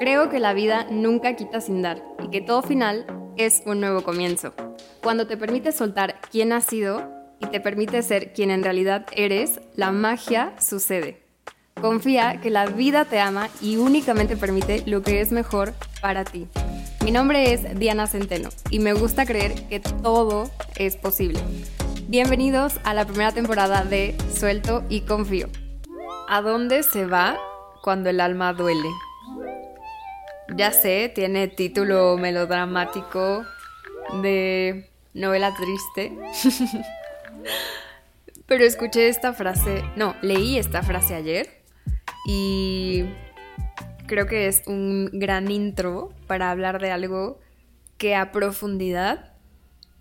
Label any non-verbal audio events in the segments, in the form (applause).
Creo que la vida nunca quita sin dar y que todo final es un nuevo comienzo. Cuando te permites soltar quién has sido y te permites ser quien en realidad eres, la magia sucede. Confía que la vida te ama y únicamente permite lo que es mejor para ti. Mi nombre es Diana Centeno y me gusta creer que todo es posible. Bienvenidos a la primera temporada de Suelto y Confío. ¿A dónde se va cuando el alma duele? Ya sé, tiene título melodramático de novela triste. (laughs) Pero escuché esta frase, no, leí esta frase ayer y creo que es un gran intro para hablar de algo que a profundidad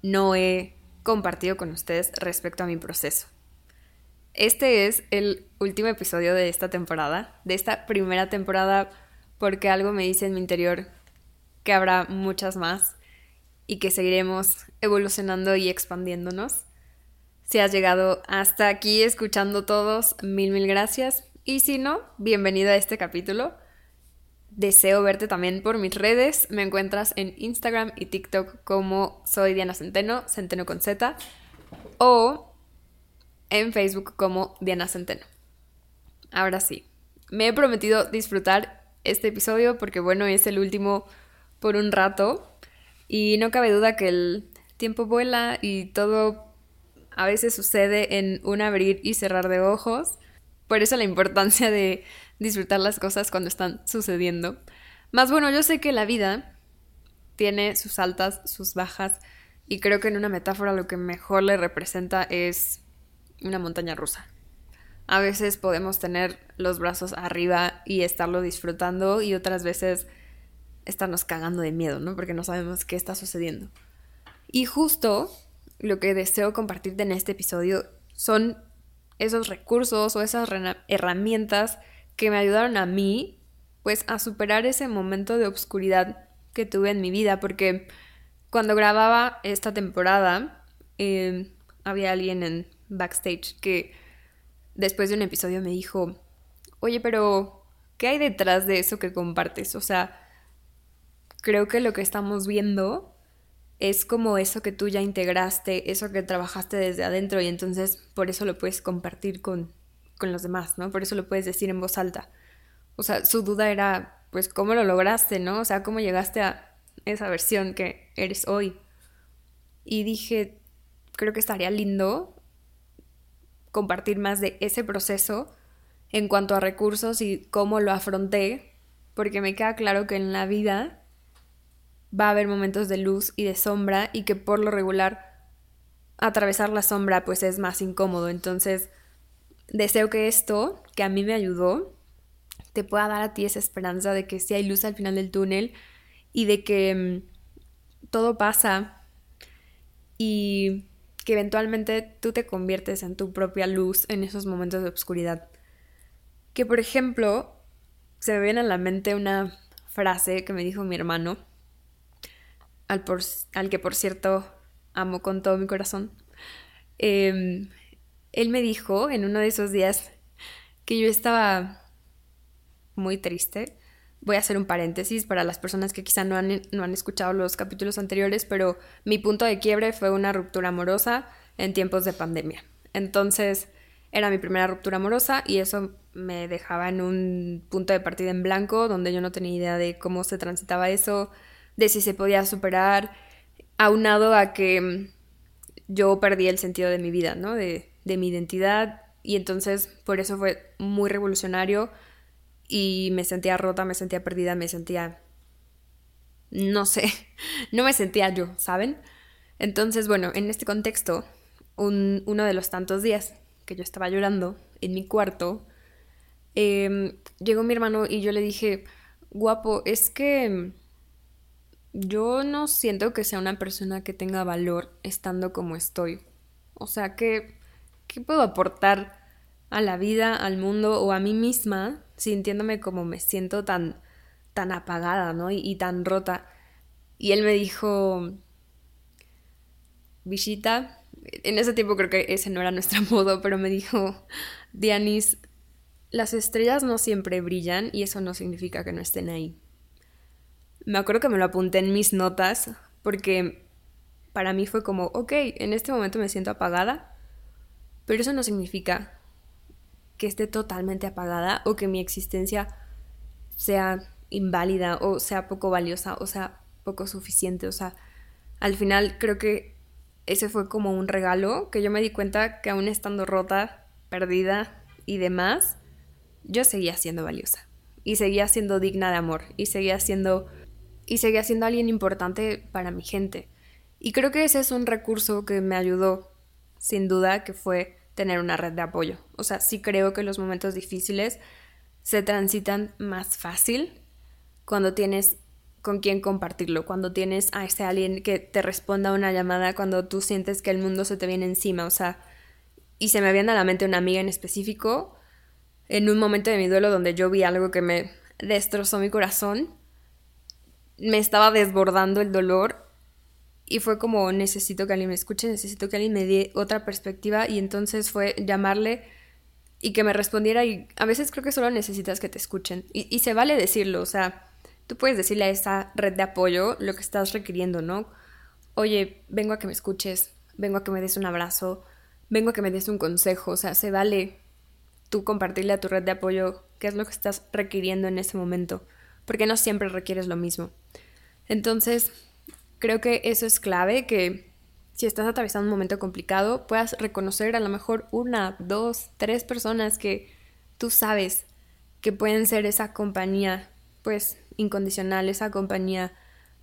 no he compartido con ustedes respecto a mi proceso. Este es el último episodio de esta temporada, de esta primera temporada, porque algo me dice en mi interior que habrá muchas más y que seguiremos evolucionando y expandiéndonos. Si has llegado hasta aquí escuchando todos, mil, mil gracias. Y si no, bienvenido a este capítulo. Deseo verte también por mis redes. Me encuentras en Instagram y TikTok como soy Diana Centeno, Centeno con Z, o en Facebook como Diana Centeno. Ahora sí, me he prometido disfrutar este episodio porque bueno, es el último por un rato y no cabe duda que el tiempo vuela y todo a veces sucede en un abrir y cerrar de ojos. Por eso la importancia de disfrutar las cosas cuando están sucediendo. Más bueno, yo sé que la vida tiene sus altas, sus bajas, y creo que en una metáfora lo que mejor le representa es una montaña rusa. A veces podemos tener los brazos arriba y estarlo disfrutando y otras veces estarnos cagando de miedo, ¿no? Porque no sabemos qué está sucediendo. Y justo lo que deseo compartirte en este episodio son esos recursos o esas herramientas que me ayudaron a mí, pues, a superar ese momento de obscuridad que tuve en mi vida, porque cuando grababa esta temporada, eh, había alguien en backstage que después de un episodio me dijo, oye, pero, ¿qué hay detrás de eso que compartes? O sea, creo que lo que estamos viendo es como eso que tú ya integraste, eso que trabajaste desde adentro y entonces por eso lo puedes compartir con, con los demás, ¿no? Por eso lo puedes decir en voz alta. O sea, su duda era, pues, ¿cómo lo lograste, no? O sea, ¿cómo llegaste a esa versión que eres hoy? Y dije, creo que estaría lindo compartir más de ese proceso en cuanto a recursos y cómo lo afronté, porque me queda claro que en la vida va a haber momentos de luz y de sombra y que por lo regular atravesar la sombra pues es más incómodo. Entonces, Deseo que esto, que a mí me ayudó, te pueda dar a ti esa esperanza de que sí hay luz al final del túnel y de que mm, todo pasa y que eventualmente tú te conviertes en tu propia luz en esos momentos de oscuridad. Que por ejemplo, se me viene a la mente una frase que me dijo mi hermano, al, al que por cierto amo con todo mi corazón. Eh, él me dijo en uno de esos días que yo estaba muy triste. Voy a hacer un paréntesis para las personas que quizá no han, no han escuchado los capítulos anteriores, pero mi punto de quiebre fue una ruptura amorosa en tiempos de pandemia. Entonces, era mi primera ruptura amorosa y eso me dejaba en un punto de partida en blanco donde yo no tenía idea de cómo se transitaba eso, de si se podía superar, aunado a que yo perdí el sentido de mi vida, ¿no? De, de mi identidad y entonces por eso fue muy revolucionario y me sentía rota, me sentía perdida, me sentía... no sé, (laughs) no me sentía yo, ¿saben? Entonces, bueno, en este contexto, uno de los tantos días que yo estaba llorando en mi cuarto, em, llegó mi hermano y yo le dije, guapo, es que yo no siento que sea una persona que tenga valor estando como estoy. O sea que ¿Qué puedo aportar a la vida, al mundo o a mí misma sintiéndome como me siento tan, tan apagada, ¿no? Y, tan rota. Y él me dijo, Villita, en ese tiempo creo que ese no era nuestro (laughs) modo, pero me dijo, Dianis, las estrellas no siempre brillan y eso no significa que no estén ahí. me acuerdo que me lo apunté en mis notas porque para mí fue como, ok, en este momento me siento apagada, pero eso no significa que esté totalmente apagada o que mi existencia sea inválida o sea poco valiosa o sea poco suficiente. O sea, al final creo que ese fue como un regalo que yo me di cuenta que aún estando rota, perdida y demás, yo seguía siendo valiosa y seguía siendo digna de amor y seguía siendo y seguía siendo alguien importante para mi gente. Y creo que ese es un recurso que me ayudó sin duda que fue tener una red de apoyo. O sea, sí creo que los momentos difíciles se transitan más fácil cuando tienes con quién compartirlo, cuando tienes a ese alguien que te responda a una llamada cuando tú sientes que el mundo se te viene encima, o sea, y se me viene a la mente una amiga en específico en un momento de mi duelo donde yo vi algo que me destrozó mi corazón, me estaba desbordando el dolor y fue como necesito que alguien me escuche, necesito que alguien me dé otra perspectiva y entonces fue llamarle y que me respondiera y a veces creo que solo necesitas que te escuchen y, se vale decirlo, o sea, tú puedes decirle a esa red de apoyo lo que estás requiriendo, ¿no? Oye, vengo a que me escuches, vengo a que me des un abrazo, vengo a que me des un consejo, o sea, se vale tú compartirle a tu red de apoyo qué es lo que estás requiriendo en ese momento, porque no siempre requieres lo mismo. Entonces, creo que eso es clave, que si estás atravesando un momento complicado, puedas reconocer a lo mejor una, dos, tres personas que tú sabes que pueden ser esa compañía, pues incondicional, esa compañía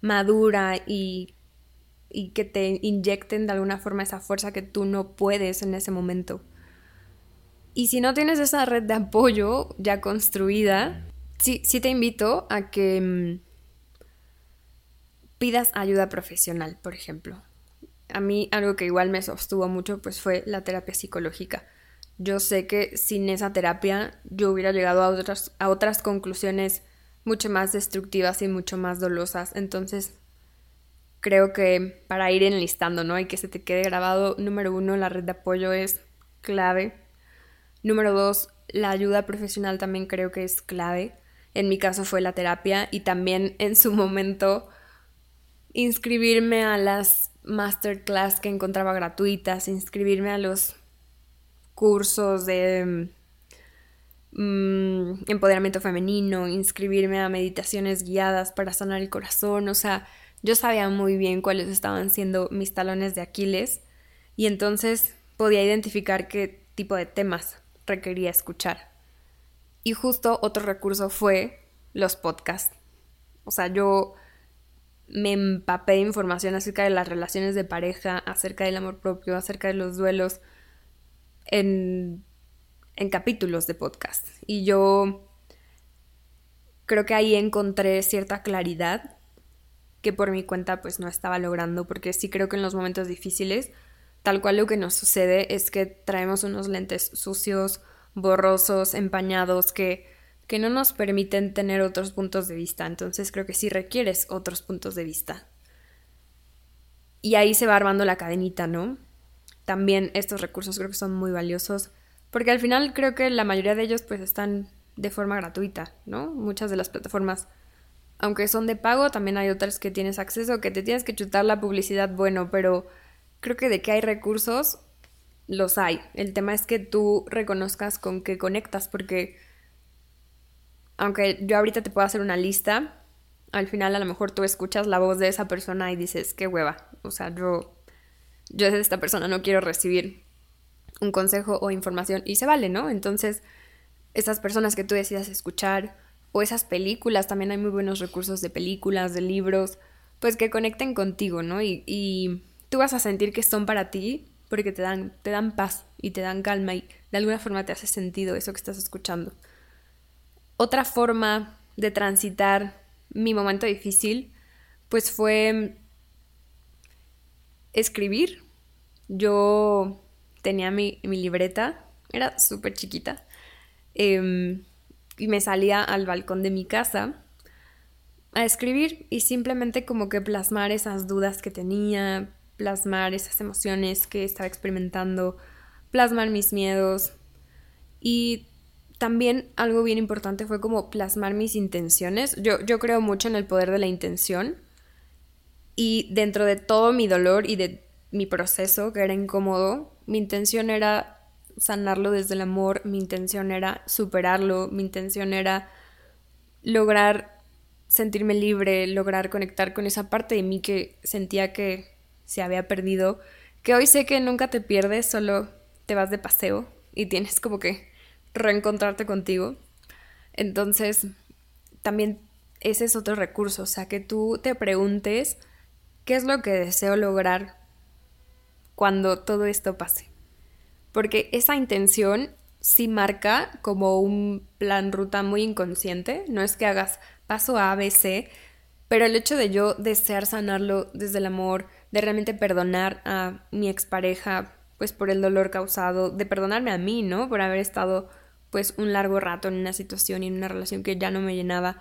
madura y, y que te inyecten de alguna forma esa fuerza que tú no puedes en ese momento. Y si no tienes esa red de apoyo ya construida, sí, sí te invito a que mm, pidas ayuda profesional, por ejemplo. A mí algo que igual me sostuvo mucho pues fue la terapia psicológica. Yo sé que sin esa terapia yo hubiera llegado a otras, a otras conclusiones mucho más destructivas y mucho más dolosas. Entonces, creo que para ir enlistando, ¿no? Y que se te quede grabado, número uno, la red de apoyo es clave. Número dos, la ayuda profesional también creo que es clave. En mi caso fue la terapia y también en su momento inscribirme a las masterclass que encontraba gratuitas, inscribirme a los cursos de Mm, empoderamiento femenino, inscribirme a meditaciones guiadas para sanar el corazón, o sea, yo sabía muy bien cuáles estaban siendo mis talones de Aquiles y entonces podía identificar qué tipo de temas requería escuchar. Y justo otro recurso fue los podcasts. O sea, yo me empapé de información acerca de las relaciones de pareja, acerca del amor propio, acerca de los duelos en en capítulos de podcast. Y yo creo que ahí encontré cierta claridad que por mi cuenta pues no estaba logrando, porque sí creo que en los momentos difíciles, tal cual lo que nos sucede es que traemos unos lentes sucios, borrosos, empañados, que, que no nos permiten tener otros puntos de vista. Entonces creo que sí requieres otros puntos de vista. Y ahí se va armando la cadenita, ¿no? También estos recursos creo que son muy valiosos porque al final creo que la mayoría de ellos pues están de forma gratuita, ¿no? Muchas de las plataformas, aunque son de pago, también hay otras que tienes acceso, que te tienes que chutar la publicidad, bueno, pero creo que de que hay recursos, los hay. El tema es que tú reconozcas con qué conectas, porque aunque yo ahorita te puedo hacer una lista, al final a lo mejor tú escuchas la voz de esa persona y dices, qué hueva, o sea, yo, yo de esta persona no quiero recibir un consejo o información y se vale, ¿no? Entonces, esas personas que tú decidas escuchar o esas películas, también hay muy buenos recursos de películas, de libros, pues que conecten contigo, ¿no? Y, y tú vas a sentir que son para ti porque te dan, te dan paz y te dan calma y de alguna forma te hace sentido eso que estás escuchando. Otra forma de transitar mi momento difícil, pues fue escribir. Yo tenía mi, libreta, era súper chiquita, em, y me salía al balcón de mi casa a escribir y simplemente como que plasmar esas dudas que tenía, plasmar esas emociones que estaba experimentando, plasmar mis miedos y también algo bien importante fue como plasmar mis intenciones. Yo, yo creo mucho en el poder de la intención. Y dentro de todo mi dolor y de mi proceso, que era incómodo, mi intención era sanarlo desde el amor, mi intención era superarlo, mi intención era lograr sentirme libre, lograr conectar con esa parte de mí que sentía que se había perdido, que hoy sé que nunca te pierdes, solo te vas de paseo y tienes como que reencontrarte contigo. Entonces, también ese es otro recurso, o sea, que tú te preguntes qué es lo que deseo lograr cuando todo esto pase. Porque esa intención sí marca como un plan ruta muy inconsciente, no es que hagas paso A, B, C, pero el hecho de yo desear sanarlo desde el amor, de realmente perdonar a mi expareja, pues por el dolor causado, de perdonarme a mí, ¿no? Por haber estado un largo rato en una situación y en una relación que ya no me llenaba.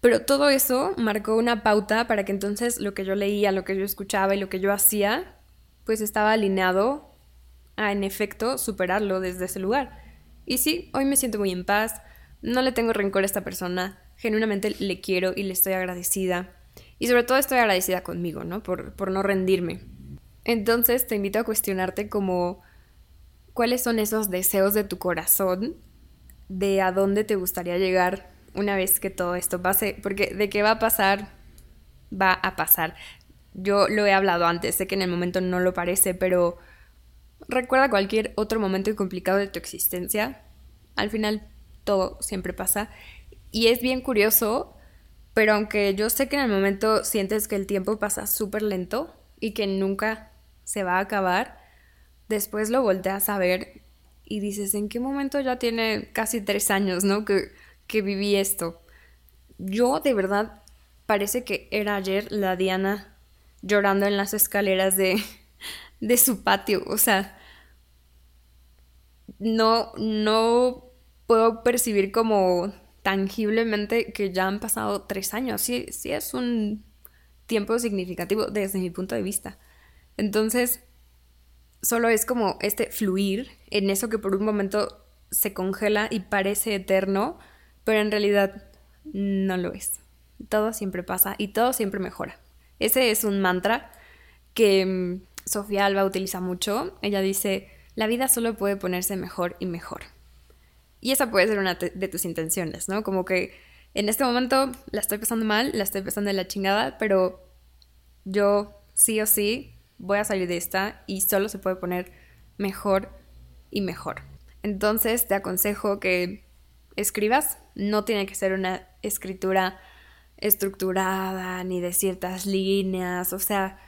Pero todo eso marcó una pauta para que entonces lo que yo leía, lo que yo escuchaba y lo que yo hacía, pues estaba alineado a en efecto superarlo desde ese lugar. Y sí, hoy me siento muy en paz, no le tengo rencor a esta persona, genuinamente le quiero y le estoy agradecida. Y sobre todo estoy agradecida conmigo, ¿no? Por, por no rendirme. Entonces te invito a cuestionarte como cuáles son esos deseos de tu corazón, de a dónde te gustaría llegar una vez que todo esto pase, porque de qué va a pasar, va a pasar. Yo lo he hablado antes, sé que en el momento no lo parece, pero recuerda cualquier otro momento complicado de tu existencia, al final todo siempre pasa. Y es bien curioso, pero aunque yo sé que en el momento sientes que el tiempo pasa súper lento y que nunca se va a acabar, después lo volteas a ver y dices, ¿en qué momento ya tiene casi tres años, ¿no? Que, que viví esto. Yo de verdad parece que era ayer la Diana llorando en las escaleras de, (laughs) de su patio. O sea, no, no puedo percibir como tangiblemente que ya han pasado tres años. Sí, sí es un tiempo significativo desde mi punto de vista. Entonces, solo es como este fluir en eso que por un momento se congela y parece eterno, pero en realidad no lo es. Todo siempre pasa y todo siempre mejora. Ese es un mantra que mm, Sofía Alba utiliza mucho. Ella dice, la vida solo puede ponerse mejor y mejor. Y esa puede ser una de tus intenciones, ¿no? Como que en este momento la estoy pasando mal, la estoy pasando de la chingada, pero yo sí o sí voy a salir de esta y solo se puede poner mejor y mejor. Entonces te aconsejo que escribas, no tiene que ser una escritura estructurada ni de ciertas líneas, o sea,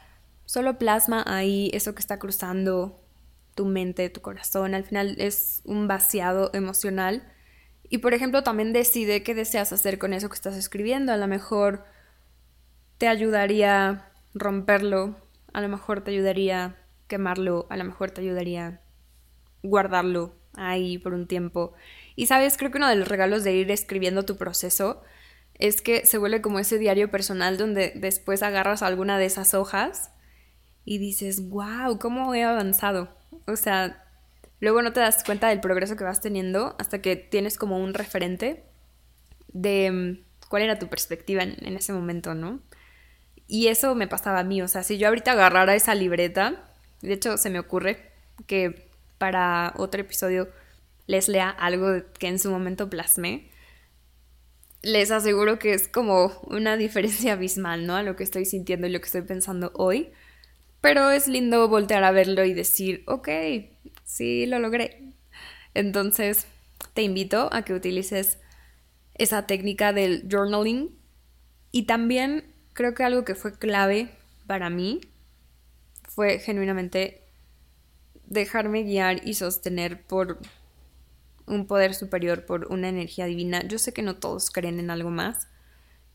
solo plasma ahí eso que está cruzando tu mente, tu corazón, al final es un vaciado emocional. Y por ejemplo, también decide qué deseas hacer con eso que estás escribiendo, a lo mejor te ayudaría romperlo a lo mejor te ayudaría quemarlo, a lo mejor te ayudaría guardarlo ahí por un tiempo. Y sabes, creo que uno de los regalos de ir escribiendo tu proceso es que se vuelve como ese diario personal donde después agarras alguna de esas hojas y dices, wow, ¿cómo he avanzado? O sea, luego no te das cuenta del progreso que vas teniendo hasta que tienes como un referente de mm, cuál era tu perspectiva en, en ese momento, ¿no? Y eso me pasaba a mí, o sea, si yo ahorita agarrara esa libreta, de hecho se me ocurre que para otro episodio les lea algo que en su momento plasmé, les aseguro que es como una diferencia abismal, ¿no? A lo que estoy sintiendo y lo que estoy pensando hoy. Pero es lindo voltear a verlo y decir, ok, sí, lo logré. Entonces, te invito a que utilices esa técnica del journaling y también creo que algo que fue clave para mí fue genuinamente dejarme guiar y sostener por un poder superior, por una energía divina. Yo sé que no todos creen en algo más.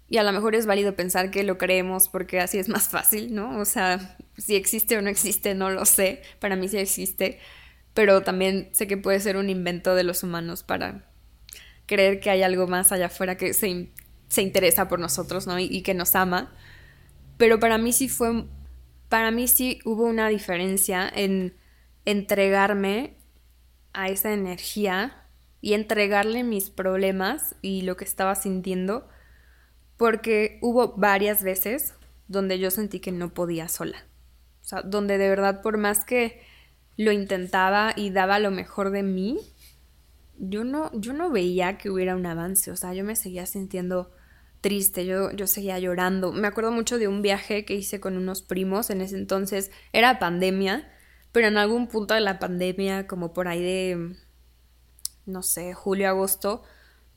Y a lo mejor es válido pensar que lo creemos porque así es más fácil, ¿no? O sea, si existe o no existe, no lo sé. Para mí sí existe. Pero también sé que puede ser un invento de los humanos para creer que hay algo más allá afuera que se se interesa por nosotros, ¿no? Y, que nos ama. Pero para mí sí fue, para mí sí hubo una diferencia en entregarme a esa energía y entregarle mis problemas y lo que estaba sintiendo, porque hubo varias veces donde yo sentí que no podía sola. O sea, donde de verdad por más que lo intentaba y daba lo mejor de mí, yo no, yo no veía que hubiera un avance. O sea, yo me seguía sintiendo triste, yo, yo seguía llorando. Me acuerdo mucho de un viaje que hice con unos primos en ese entonces. Era pandemia, pero en algún punto de la pandemia, como por ahí de, no sé, julio, agosto,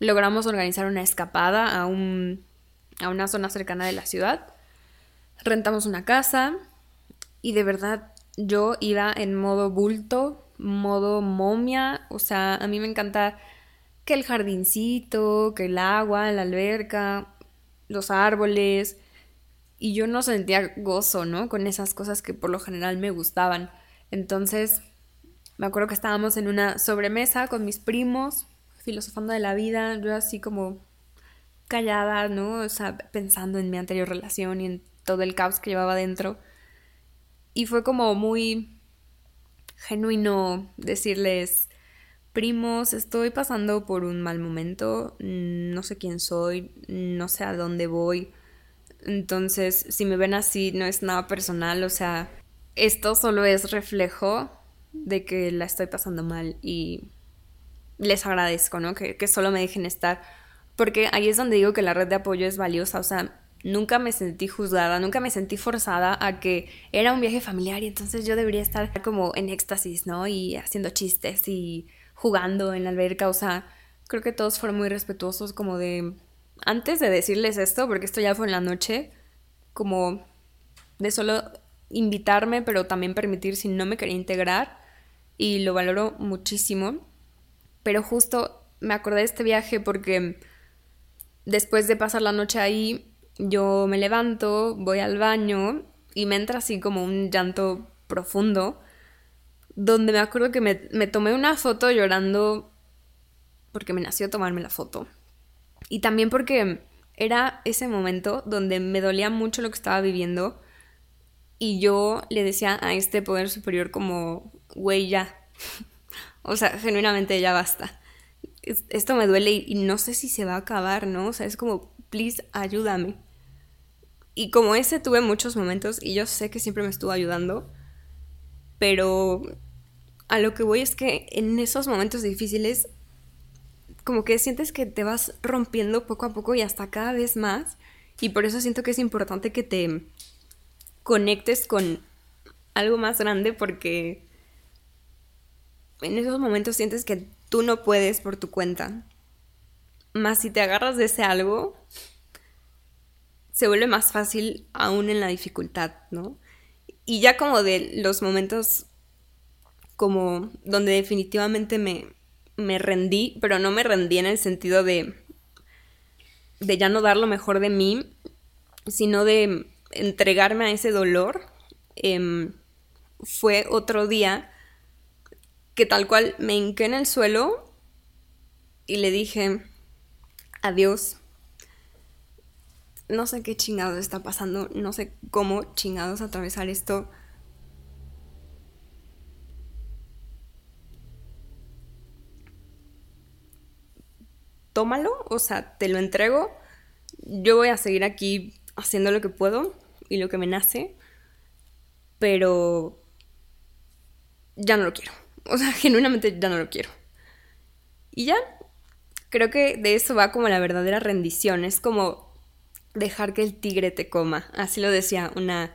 logramos organizar una escapada a, un, a una zona cercana de la ciudad. Rentamos una casa y de verdad yo iba en modo bulto, modo momia, o sea, a mí me encanta que el jardincito, que el agua, la alberca, los árboles, y yo no sentía gozo, ¿no? Con esas cosas que por lo general me gustaban. Entonces, me acuerdo que estábamos en una sobremesa con mis primos, filosofando de la vida, yo así como callada, ¿no? O sea, pensando en mi anterior relación y en todo el caos que llevaba dentro. Y fue como muy genuino decirles, primos, estoy pasando por un mal momento, no sé quién soy, no sé a dónde voy. Entonces, si me ven así, no es nada personal, o sea, esto solo es reflejo de que la estoy pasando mal y les agradezco, ¿no? Que, solo me dejen estar. Porque ahí es donde digo que la red de apoyo es valiosa, o sea, nunca me sentí juzgada, nunca me sentí forzada a que era un viaje familiar y entonces yo debería estar como en éxtasis, ¿no? Y haciendo chistes y jugando en la alberca, o sea, creo que todos fueron muy respetuosos como de, antes de decirles esto, porque esto ya fue en la noche, como de solo invitarme, pero también permitir si no me quería integrar y lo valoro muchísimo. Pero justo me acordé de este viaje porque después de pasar la noche ahí yo me levanto, voy al baño y me entra así como un llanto profundo, donde me acuerdo que me, tomé una foto llorando porque me nació tomarme la foto. Y también porque era ese momento donde me dolía mucho lo que estaba viviendo y yo le decía a este poder superior como, güey, ya. (laughs) o sea, genuinamente ya basta. Esto me duele y no sé si se va a acabar, ¿no? O sea, es como, please, ayúdame. Y como ese tuve muchos momentos y yo sé que siempre me estuvo ayudando, pero a lo que voy es que en esos momentos difíciles como que sientes que te vas rompiendo poco a poco y hasta cada vez más y por eso siento que es importante que te conectes con algo más grande porque en esos momentos sientes que tú no puedes por tu cuenta. Más si te agarras de ese algo, se vuelve más fácil aún en la dificultad, ¿no? Y ya como de los momentos como donde definitivamente me, me rendí, pero no me rendí en el sentido de, de ya no dar lo mejor de mí, sino de entregarme a ese dolor, em, fue otro día que tal cual me hinqué en el suelo y le dije, adiós, no sé qué chingados está pasando, no sé cómo chingados atravesar esto. Tómalo, o sea, te lo entrego. Yo voy a seguir aquí haciendo lo que puedo y lo que me nace, pero ya no lo quiero. (laughs) O sea, genuinamente ya no lo quiero. Y ya, creo que de eso va como la verdadera rendición. Es como dejar que el tigre te coma. Así lo decía una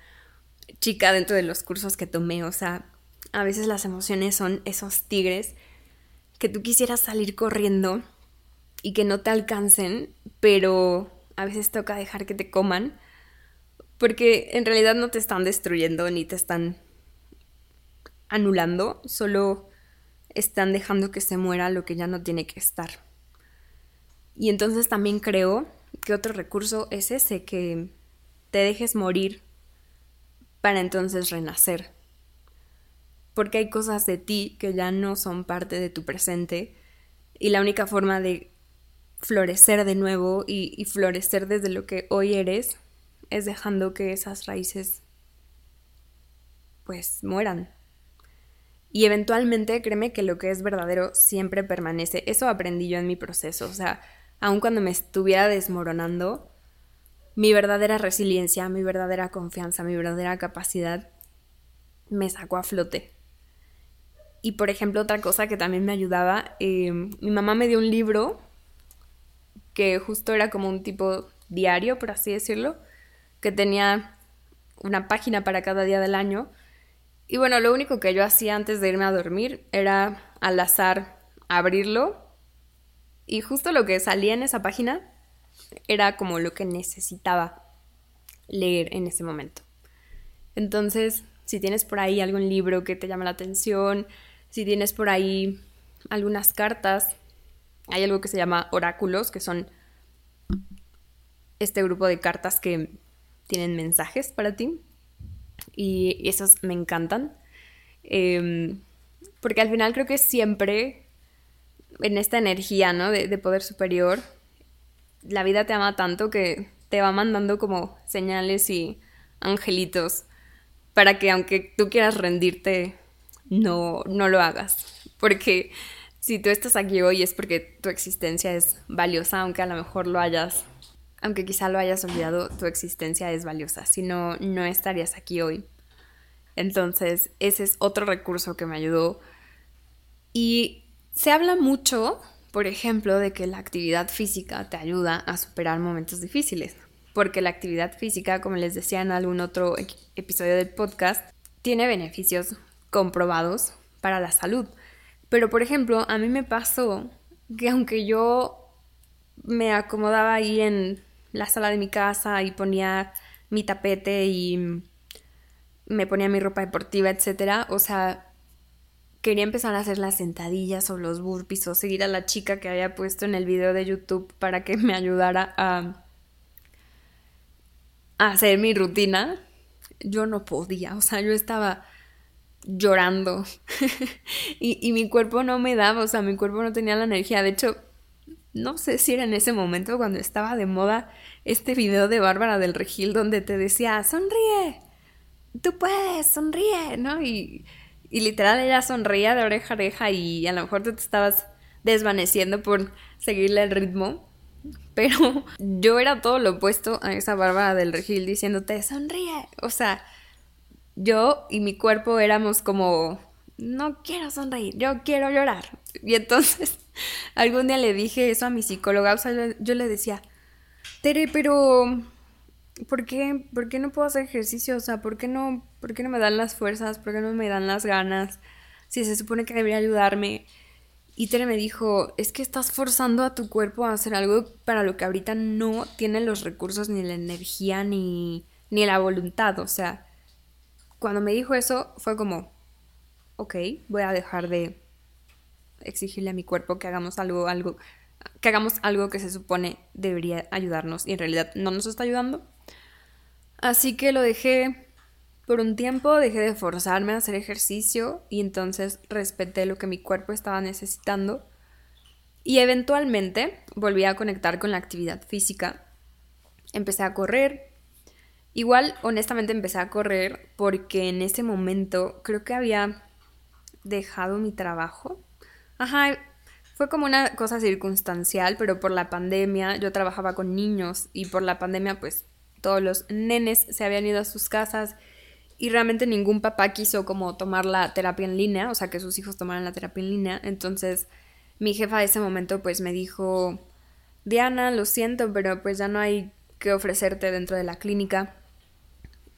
chica dentro de los cursos que tomé. O sea, a veces las emociones son esos tigres que tú quisieras salir corriendo y que no te alcancen, pero a veces toca dejar que te coman porque en realidad no te están destruyendo ni te están anulando, solo están dejando que se muera lo que ya no tiene que estar. Y entonces también creo ¿Qué otro recurso es ese? Que te dejes morir para entonces renacer. Porque hay cosas de ti que ya no son parte de tu presente y la única forma de florecer de nuevo y, florecer desde lo que hoy eres es dejando que esas raíces pues mueran. Y eventualmente, créeme que lo que es verdadero siempre permanece. Eso aprendí yo en mi proceso. O sea, aun cuando me estuviera desmoronando, mi verdadera resiliencia, mi verdadera confianza, mi verdadera capacidad me sacó a flote. Y por ejemplo, otra cosa que también me ayudaba, eh, mi mamá me dio un libro que justo era como un tipo diario, por así decirlo, que tenía una página para cada día del año. Y bueno, lo único que yo hacía antes de irme a dormir era al azar abrirlo y justo lo que salía en esa página era como lo que necesitaba leer en ese momento. Entonces, si tienes por ahí algún libro que te llama la atención, si tienes por ahí algunas cartas, hay algo que se llama oráculos, que son este grupo de cartas que tienen mensajes para ti. Y esos me encantan. Em, porque al final creo que siempre en esta energía, ¿no? De, de, poder superior, la vida te ama tanto que te va mandando como señales y angelitos para que aunque tú quieras rendirte, no, no lo hagas. Porque si tú estás aquí hoy es porque tu existencia es valiosa, aunque a lo mejor lo hayas, aunque quizá lo hayas olvidado, tu existencia es valiosa, si no, no estarías aquí hoy. Entonces, ese es otro recurso que me ayudó. Y se habla mucho, por ejemplo, de que la actividad física te ayuda a superar momentos difíciles, porque la actividad física, como les decía en algún otro episodio del podcast, tiene beneficios comprobados para la salud. Pero, por ejemplo, a mí me pasó que aunque yo me acomodaba ahí en la sala de mi casa y ponía mi tapete y me ponía mi ropa deportiva, etcétera, o sea, quería empezar a hacer las sentadillas o los burpees o seguir a la chica que había puesto en el video de YouTube para que me ayudara a, a hacer mi rutina. Yo no podía, o sea, yo estaba llorando (laughs) y, y, mi cuerpo no me daba, o sea, mi cuerpo no tenía la energía. De hecho, no sé si era en ese momento cuando estaba de moda este video de Bárbara del Regil donde te decía, sonríe, tú puedes, sonríe, ¿no? Y, y literal ella sonría de oreja a oreja y a lo mejor tú te estabas desvaneciendo por seguirle el ritmo. Pero (laughs) yo era todo lo opuesto a esa Bárbara del Regil diciéndote, sonríe. O sea, yo y mi cuerpo éramos como, no quiero sonreír, yo quiero llorar. Y entonces (laughs) algún día le dije eso a mi psicóloga, o sea, yo, le decía, Tere, pero ¿por qué, ¿por qué no puedo hacer ejercicio? O sea, ¿por qué, no, ¿por qué no me dan las fuerzas? ¿Por qué no me dan las ganas? Si se supone que debería ayudarme. Y Tere me dijo, es que estás forzando a tu cuerpo a hacer algo para lo que ahorita no tiene los recursos, ni la energía, ni, ni la voluntad. O sea, cuando me dijo eso fue como, ok, voy a dejar de exigirle a mi cuerpo que hagamos algo, algo, que hagamos algo que se supone debería ayudarnos y en realidad no nos está ayudando. Así que lo dejé por un tiempo, dejé de forzarme a hacer ejercicio y entonces respeté lo que mi cuerpo estaba necesitando. Y eventualmente volví a conectar con la actividad física. Empecé a correr, Igual, honestamente, empecé a correr porque en ese momento creo que había dejado mi trabajo. Ajá, fue como una cosa circunstancial, pero por la pandemia yo trabajaba con niños y por la pandemia pues todos los nenes se habían ido a sus casas y realmente ningún papá quiso como tomar la terapia en línea, o sea, que sus hijos tomaran la terapia en línea. Entonces mi jefa de ese momento pues me dijo, Diana, lo siento, pero pues ya no hay que ofrecerte dentro de la clínica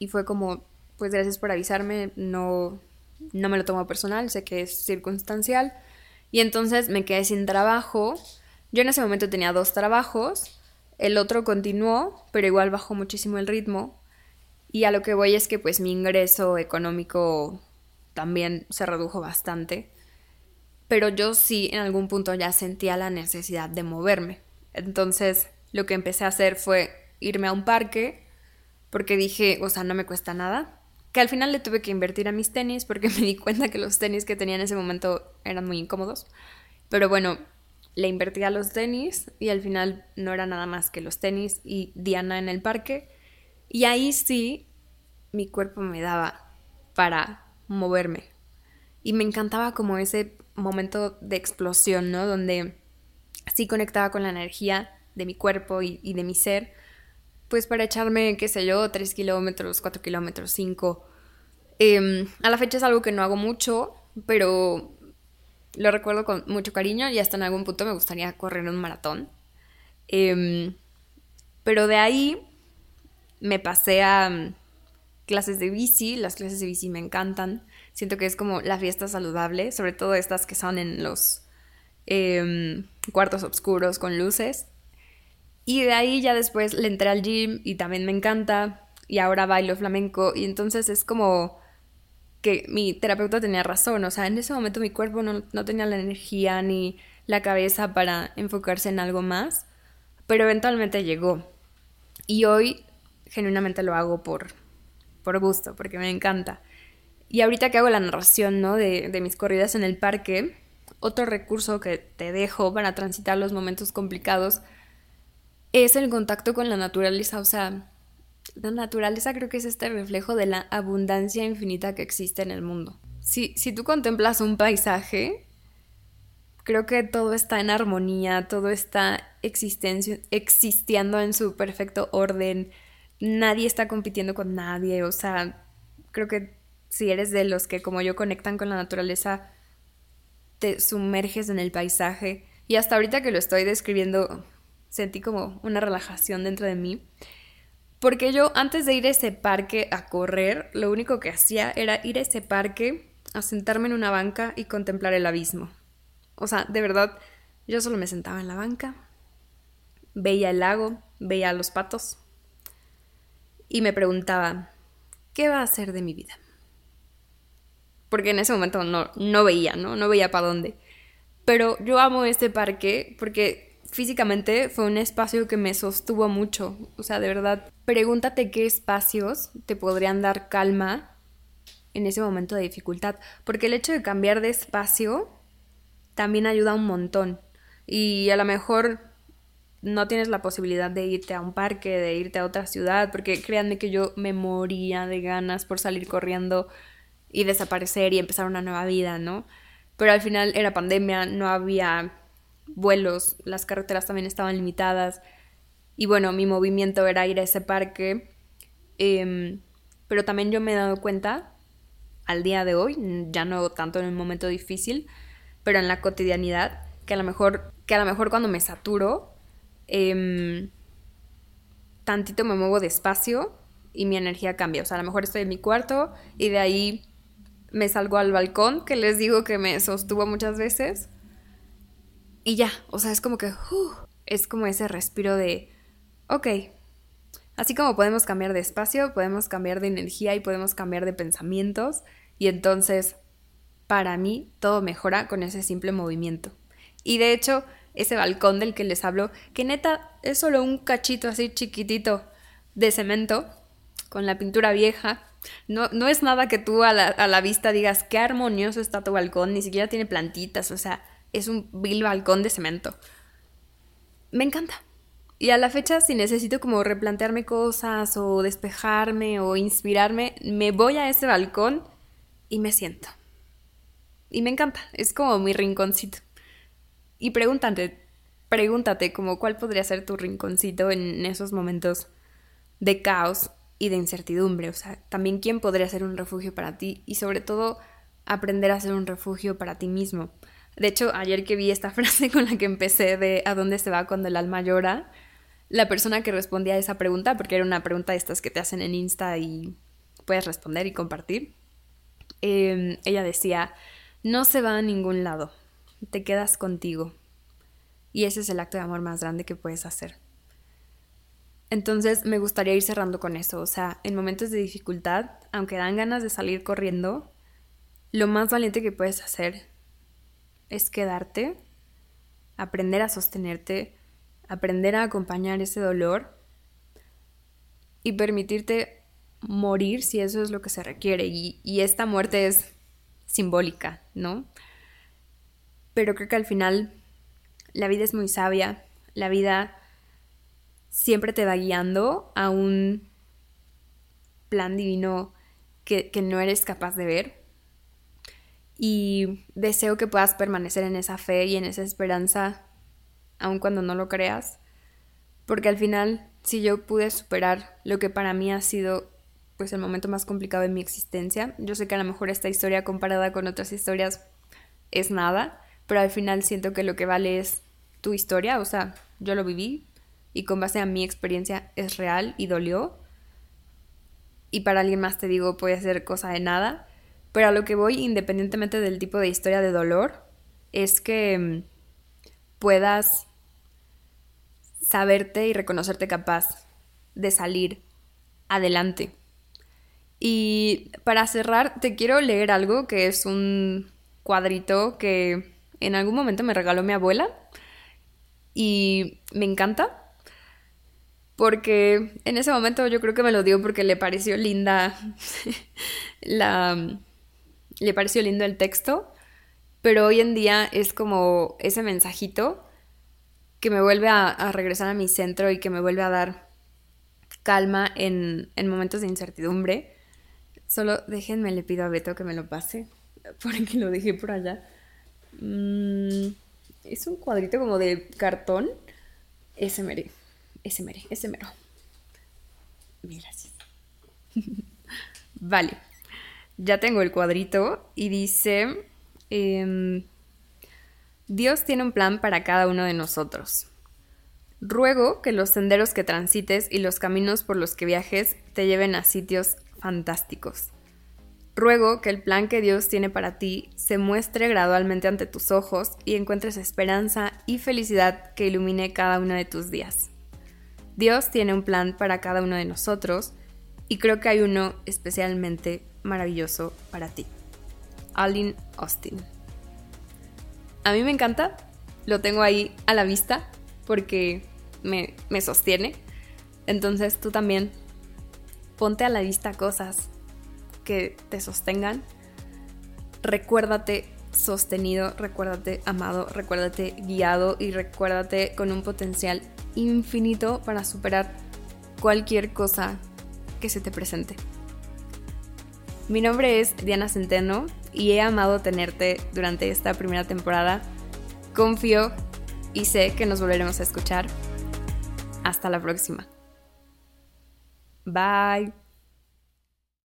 y fue como, pues gracias por avisarme, no, no me lo tomo personal, sé que es circunstancial. Y entonces me quedé sin trabajo. Yo en ese momento tenía dos trabajos, el otro continuó, pero igual bajó muchísimo el ritmo. Y a lo que voy es que pues mi ingreso económico también se redujo bastante. Pero yo sí en algún punto ya sentía la necesidad de moverme. Entonces lo que empecé a hacer fue irme a un parque, porque dije, o sea, no me cuesta nada. Que al final le tuve que invertir a mis tenis porque (laughs) me di cuenta que los tenis que tenía en ese momento eran muy incómodos. Pero bueno, le invertí a los tenis y al final no era nada más que los tenis y Diana en el parque. Y ahí sí mi cuerpo me daba para moverme. Y me encantaba como ese momento de explosión, ¿no? Donde sí conectaba con la energía de mi cuerpo y, de mi ser, pues para echarme, qué sé yo, 3 kilómetros, 4 kilómetros, 5. Em, a la fecha es algo que no hago mucho, pero lo recuerdo con mucho cariño y hasta en algún punto me gustaría correr un maratón. Em, pero de ahí me pasé a mm, clases de bici, las clases de bici me encantan. Siento que es como la fiesta saludable, sobre todo estas que son en los em, cuartos oscuros con luces. Y de ahí ya después le entré al gym y también me encanta. Y ahora bailo flamenco. Y entonces es como que mi terapeuta tenía razón. O sea, en ese momento mi cuerpo no, no tenía la energía ni la cabeza para enfocarse en algo más. Pero eventualmente llegó. Y hoy genuinamente lo hago por, por gusto, porque me encanta. Y ahorita que hago la narración, ¿no? De, de mis corridas en el parque, otro recurso que te dejo para transitar los momentos complicados es el contacto con la naturaleza. O sea, la naturaleza creo que es este reflejo de la abundancia infinita que existe en el mundo. Si, si tú contemplas un paisaje, creo que todo está en armonía, todo está existiendo en su perfecto orden, nadie está compitiendo con nadie, o sea, creo que si eres de los que como yo conectan con la naturaleza, te sumerges en el paisaje. Y hasta ahorita que lo estoy describiendo, sentí como una relajación dentro de mí. Porque yo antes de ir a ese parque a correr, lo único que hacía era ir a ese parque, a sentarme en una banca y contemplar el abismo. O sea, de verdad, yo solo me sentaba en la banca, veía el lago, veía los patos, y me preguntaba, ¿qué va a hacer de mi vida? Porque en ese momento no, no veía, ¿no? No veía para dónde. Pero yo amo este parque porque físicamente fue un espacio que me sostuvo mucho. O sea, de verdad, pregúntate qué espacios te podrían dar calma en ese momento de dificultad. Porque el hecho de cambiar de espacio también ayuda un montón. Y a lo mejor no tienes la posibilidad de irte a un parque, de irte a otra ciudad, porque créanme que yo me moría de ganas por salir corriendo y desaparecer y empezar una nueva vida, ¿no? Pero al final era pandemia, no había vuelos, las carreteras también estaban limitadas y bueno, mi movimiento era ir a ese parque, em, pero también yo me he dado cuenta al día de hoy, ya no tanto en un momento difícil, pero en la cotidianidad, que a lo mejor, que a lo mejor cuando me saturo, Em, tantito me muevo despacio y mi energía cambia. O sea, a lo mejor estoy en mi cuarto y de ahí me salgo al balcón, que les digo que me sostuvo muchas veces. Y ya, o sea, es como que, uh, es como ese respiro de, ok, así como podemos cambiar de espacio, podemos cambiar de energía y podemos cambiar de pensamientos. Y entonces, para mí, todo mejora con ese simple movimiento. Y de hecho, ese balcón del que les hablo, que neta es solo un cachito así chiquitito de cemento con la pintura vieja. No, no es nada que tú a la, a la vista digas qué armonioso está tu balcón, ni siquiera tiene plantitas, o sea, es un vil balcón de cemento. Me encanta. Y a la fecha, si necesito como replantearme cosas o despejarme o inspirarme, me voy a ese balcón y me siento. Y me encanta, es como mi rinconcito. Y pregúntate, pregúntate como cuál podría ser tu rinconcito en esos momentos de caos y de incertidumbre. O sea, también quién podría ser un refugio para ti y sobre todo aprender a ser un refugio para ti mismo. De hecho, ayer que vi esta (laughs) frase con la que empecé de ¿a dónde se va cuando el alma llora? La persona que respondía a esa pregunta, porque era una pregunta de estas que te hacen en Insta y puedes responder y compartir, em, ella decía, no se va a ningún lado, te quedas contigo. Y ese es el acto de amor más grande que puedes hacer. Entonces me gustaría ir cerrando con eso. O sea, en momentos de dificultad, aunque dan ganas de salir corriendo, lo más valiente que puedes hacer es quedarte, aprender a sostenerte, aprender a acompañar ese dolor y permitirte morir si eso es lo que se requiere. Y, y esta muerte es simbólica, ¿no? pero creo que al final la vida es muy sabia, la vida siempre te va guiando a un plan divino que, no eres capaz de ver. Y deseo que puedas permanecer en esa fe y en esa esperanza, aun cuando no lo creas. Porque al final, si yo pude superar lo que para mí ha sido pues el momento más complicado de mi existencia, yo sé que a lo mejor esta historia comparada con otras historias es nada, pero al final siento que lo que vale es tu historia, o sea, yo lo viví y con base a mi experiencia es real y dolió. Y para alguien más te digo, puede ser cosa de nada, pero a lo que voy, independientemente del tipo de historia de dolor, es que mm, puedas saberte y reconocerte capaz de salir adelante. Y para cerrar, te quiero leer algo que es un cuadrito que en algún momento me regaló mi abuela y me encanta porque en ese momento yo creo que me lo dio porque le pareció linda (laughs) la le pareció lindo el texto, pero hoy en día es como ese mensajito que me vuelve a, regresar a mi centro y que me vuelve a dar calma en, en momentos de incertidumbre. Solo déjenme, le pido a Beto que me lo pase, (laughs) porque lo dejé por allá. Mm, es un cuadrito como de cartón. Ese mere, ese mere, ese mero. Gracias. (laughs) vale, ya tengo el cuadrito y dice, em, Dios tiene un plan para cada uno de nosotros. Ruego que los senderos que transites y los caminos por los que viajes te lleven a sitios fantásticos. Ruego que el plan que Dios tiene para ti se muestre gradualmente ante tus ojos y encuentres esperanza y felicidad que ilumine cada uno de tus días. Dios tiene un plan para cada uno de nosotros y creo que hay uno especialmente maravilloso para ti. Aline Austin. A mí me encanta, lo tengo ahí a la vista porque me, me sostiene. Entonces tú también ponte a la vista cosas que te sostengan. Recuérdate sostenido, recuérdate amado, recuérdate guiado y recuérdate con un potencial infinito para superar cualquier cosa que se te presente. Mi nombre es Diana Centeno y he amado tenerte durante esta primera temporada. Confío y sé que nos volveremos a escuchar. Hasta la próxima. Bye.